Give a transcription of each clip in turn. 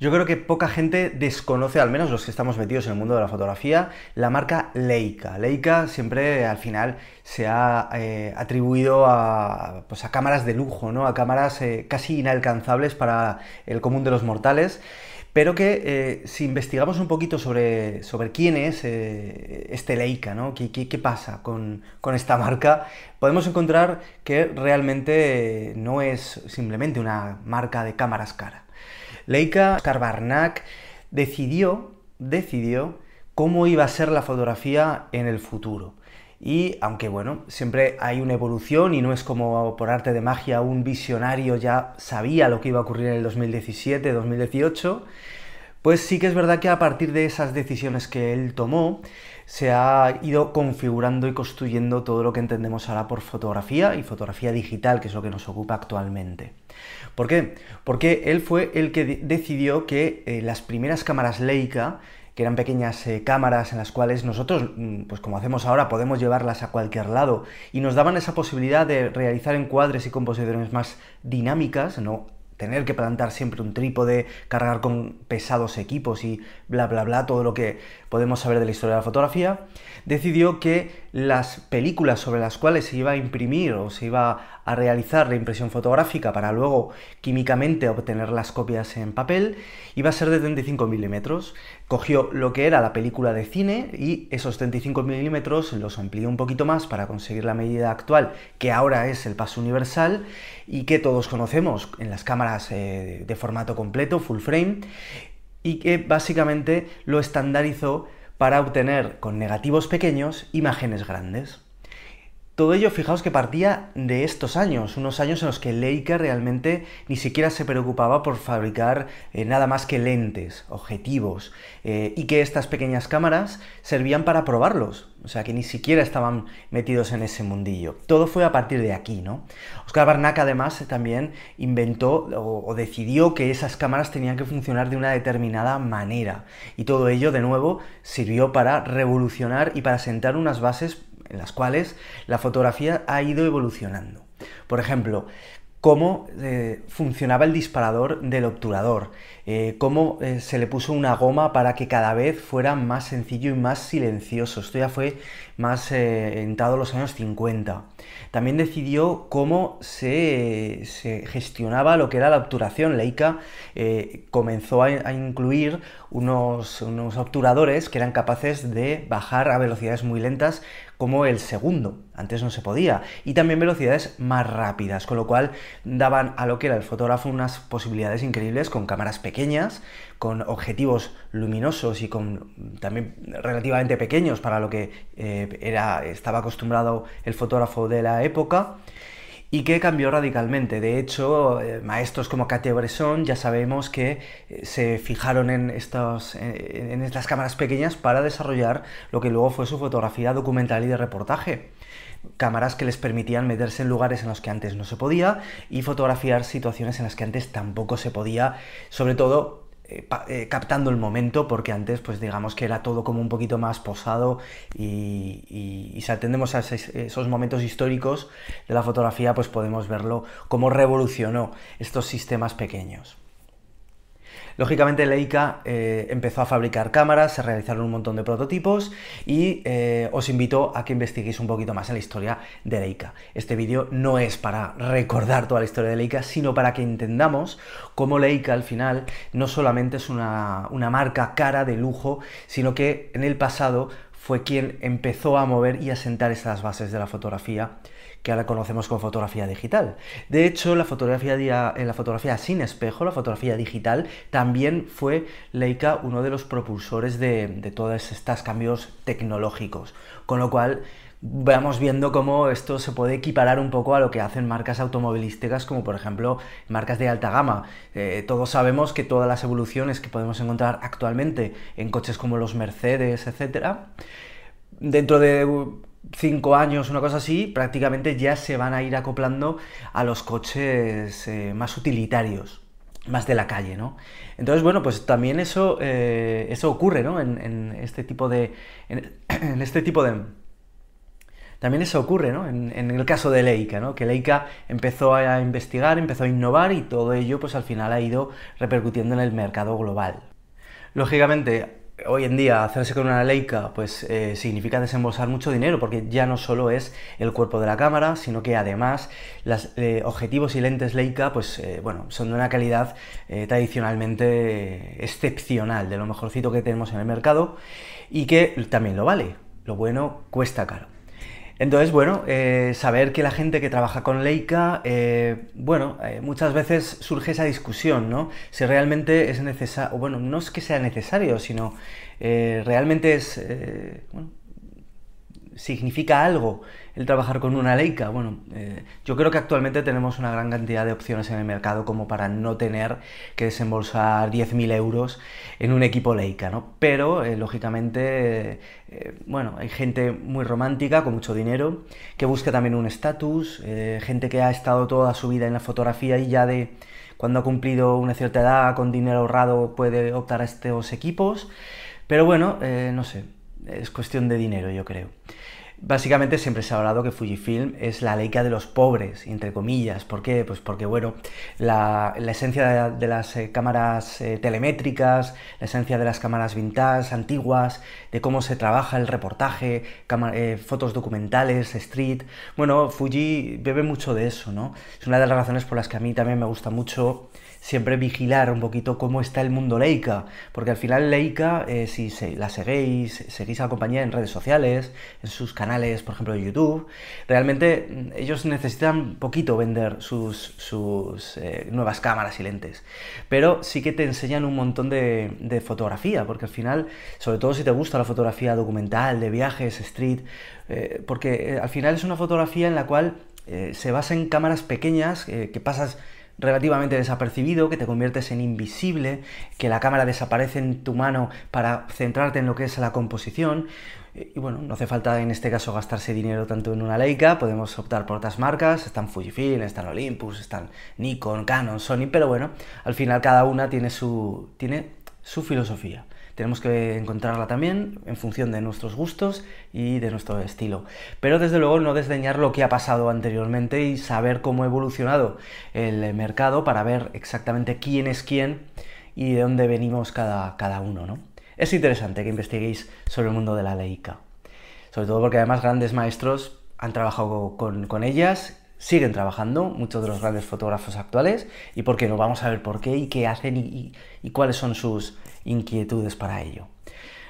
Yo creo que poca gente desconoce, al menos los que estamos metidos en el mundo de la fotografía, la marca Leica. Leica siempre al final se ha eh, atribuido a, pues, a, cámaras de lujo, ¿no? a cámaras eh, casi inalcanzables para el común de los mortales pero que eh, si investigamos un poquito sobre, sobre quién es este Leica, ¿no? ¿Qué, qué, pasa con, con, esta marca? Podemos encontrar que realmente no es simplemente una marca de cámaras cara. Leica Skarbarnak decidió, decidió cómo iba a ser la fotografía en el futuro. Y aunque bueno, siempre hay una evolución y no es como por arte de magia un visionario ya sabía lo que iba a ocurrir en el 2017, 2018, pues sí que es verdad que a partir de esas decisiones que él tomó, se ha ido configurando y construyendo todo lo que entendemos ahora por fotografía y fotografía digital, que es lo que nos ocupa actualmente. ¿Por qué? Porque él fue el que decidió que eh, las primeras cámaras Leica, que eran pequeñas eh, cámaras en las cuales nosotros, mm, pues como hacemos ahora, podemos llevarlas a cualquier lado y nos daban esa posibilidad de realizar encuadres y composiciones más dinámicas, no tener que plantar siempre un trípode, cargar con pesados equipos y bla bla bla, todo lo que podemos saber de la historia de la fotografía, decidió que las películas sobre las cuales se iba a imprimir o se iba a realizar la impresión fotográfica para luego químicamente obtener las copias en papel, iba a ser de 35 milímetros. Cogió lo que era la película de cine y esos 35 milímetros los amplió un poquito más para conseguir la medida actual, que ahora es el paso universal y que todos conocemos en las cámaras eh, de formato completo, full frame, y que básicamente lo estandarizó para obtener con negativos pequeños imágenes grandes. Todo ello, fijaos que partía de estos años, unos años en los que Leica realmente ni siquiera se preocupaba por fabricar eh, nada más que lentes, objetivos, eh, y que estas pequeñas cámaras servían para probarlos, o sea que ni siquiera estaban metidos en ese mundillo. Todo fue a partir de aquí, ¿no? Oscar Barnack además también inventó o decidió que esas cámaras tenían que funcionar de una determinada manera, y todo ello de nuevo sirvió para revolucionar y para sentar unas bases en las cuales la fotografía ha ido evolucionando. Por ejemplo, cómo eh, funcionaba el disparador del obturador, eh, cómo eh, se le puso una goma para que cada vez fuera más sencillo y más silencioso. Esto ya fue más entrado los años 50. También decidió cómo se, gestionaba lo que era la obturación. Leica comenzó a, incluir unos, unos obturadores que eran capaces de bajar a velocidades muy lentas como el segundo. Antes no se podía. Y también velocidades más rápidas, con lo cual daban a lo que era el fotógrafo unas posibilidades increíbles con cámaras pequeñas, con objetivos luminosos y con también relativamente pequeños para lo que eh, era, estaba acostumbrado el fotógrafo de la época y que cambió radicalmente. De hecho, eh, maestros como Katia Bresson ya sabemos que eh, se fijaron en, estos, en estas cámaras pequeñas para desarrollar lo que luego fue su fotografía documental y de reportaje cámaras que les permitían meterse en lugares en los que antes no se podía y fotografiar situaciones en las que antes tampoco se podía, sobre todo eh, eh, captando el momento, porque antes, pues digamos que era todo como un poquito más posado y, si atendemos a esos, momentos históricos de la fotografía, pues podemos verlo cómo revolucionó estos sistemas pequeños. Lógicamente Leica eh, empezó a fabricar cámaras, se realizaron un montón de prototipos y eh, os invito a que investiguéis un poquito más en la historia de Leica. Este vídeo no es para recordar toda la historia de Leica, sino para que entendamos cómo Leica al final no solamente es una, una marca cara de lujo, sino que en el pasado fue quien empezó a mover y a sentar esas bases de la fotografía que ahora conocemos como fotografía digital. De hecho, la fotografía, eh, la fotografía sin espejo, la fotografía digital, también fue Leica uno de los propulsores de, de todos estos cambios tecnológicos. Con lo cual, vamos viendo cómo esto se puede equiparar un poco a lo que hacen marcas automovilísticas como por ejemplo marcas de alta gama. Eh, todos sabemos que todas las evoluciones que podemos encontrar actualmente en coches como los Mercedes, etcétera, dentro de cinco años, una cosa así, prácticamente ya se van a ir acoplando a los coches eh, más utilitarios más de la calle, ¿no? Entonces, bueno, pues también eso, eh, eso ocurre, ¿no? En, este tipo de. en, este tipo de, también eso ocurre ¿no? en, el caso de Leica, ¿no? que Leica empezó a investigar, empezó a innovar y todo ello pues al final ha ido repercutiendo en el mercado global. Lógicamente, hoy en día hacerse con una Leica pues eh, significa desembolsar mucho dinero porque ya no solo es el cuerpo de la cámara sino que además los eh, objetivos y lentes Leica pues eh, bueno son de una calidad tradicionalmente excepcional de lo mejorcito que tenemos en el mercado y que también lo vale. Lo bueno cuesta caro entonces, bueno, eh, saber que la gente que trabaja con Leica, eh, bueno, eh, muchas veces surge esa discusión, ¿no? Si realmente es necesario, bueno, no es que sea necesario, sino realmente es, bueno, significa algo el trabajar con una Leica? Bueno, eh, yo creo que actualmente tenemos una gran cantidad de opciones en el mercado como para no tener que desembolsar 10.000 euros en un equipo Leica, ¿no? Pero, eh, lógicamente, eh, bueno, hay gente muy romántica, con mucho dinero, que busca también un estatus, gente que ha estado toda su vida en la fotografía y ya de cuando ha cumplido una cierta edad, con dinero ahorrado, puede optar a estos equipos. Pero bueno, no sé, es cuestión de dinero, yo creo. Básicamente siempre se ha hablado que Fujifilm es la Leica de los pobres, entre comillas. ¿Por qué? Pues porque, bueno, la, esencia de, las eh, cámaras eh, telemétricas, la esencia de las cámaras vintage, antiguas, de cómo se trabaja el reportaje, eh, fotos documentales, street. Bueno, Fuji bebe mucho de eso, ¿no? Es una de las razones por las que a mí también me gusta mucho siempre vigilar un poquito cómo está el mundo Leica, porque al final Leica, eh, si la seguís, seguís a la compañía en redes sociales, en sus canales, por ejemplo, de YouTube, realmente mm, ellos necesitan poquito vender sus, sus eh, nuevas cámaras y lentes, pero sí que te enseñan un montón de, fotografía, porque al final, sobre todo si te gusta la fotografía documental, de viajes, street, eh, porque al final es una fotografía en la cual se basa en cámaras pequeñas que pasas relativamente desapercibido, que te conviertes en invisible, que la cámara desaparece en tu mano para centrarte en lo que es la composición. Y bueno, no hace falta en este caso gastarse dinero tanto en una Leica, podemos optar por otras marcas, están Fujifilm, están Olympus, están Nikon, Canon, Sony, pero bueno, al final cada una tiene su, tiene su filosofía. Tenemos que encontrarla también en función de nuestros gustos y de nuestro estilo. Pero desde luego no desdeñar lo que ha pasado anteriormente y saber cómo ha evolucionado el mercado para ver exactamente quién es quién y de dónde venimos cada, cada uno. ¿no? Es interesante que investiguéis sobre el mundo de la Leica. Sobre todo porque además grandes maestros han trabajado con, con ellas siguen trabajando, muchos de los grandes fotógrafos actuales, y por qué no, vamos a ver por qué y qué hacen y, cuáles son sus inquietudes para ello.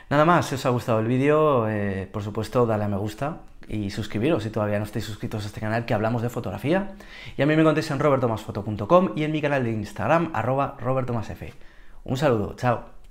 Nada más, si os ha gustado el vídeo, eh, por supuesto, dale a me gusta y suscribiros si todavía no estáis suscritos a este canal que hablamos de fotografía. Y a mí me contéis en robertomasfoto.com y en mi canal de Instagram, arroba robertomasf. Un saludo, chao.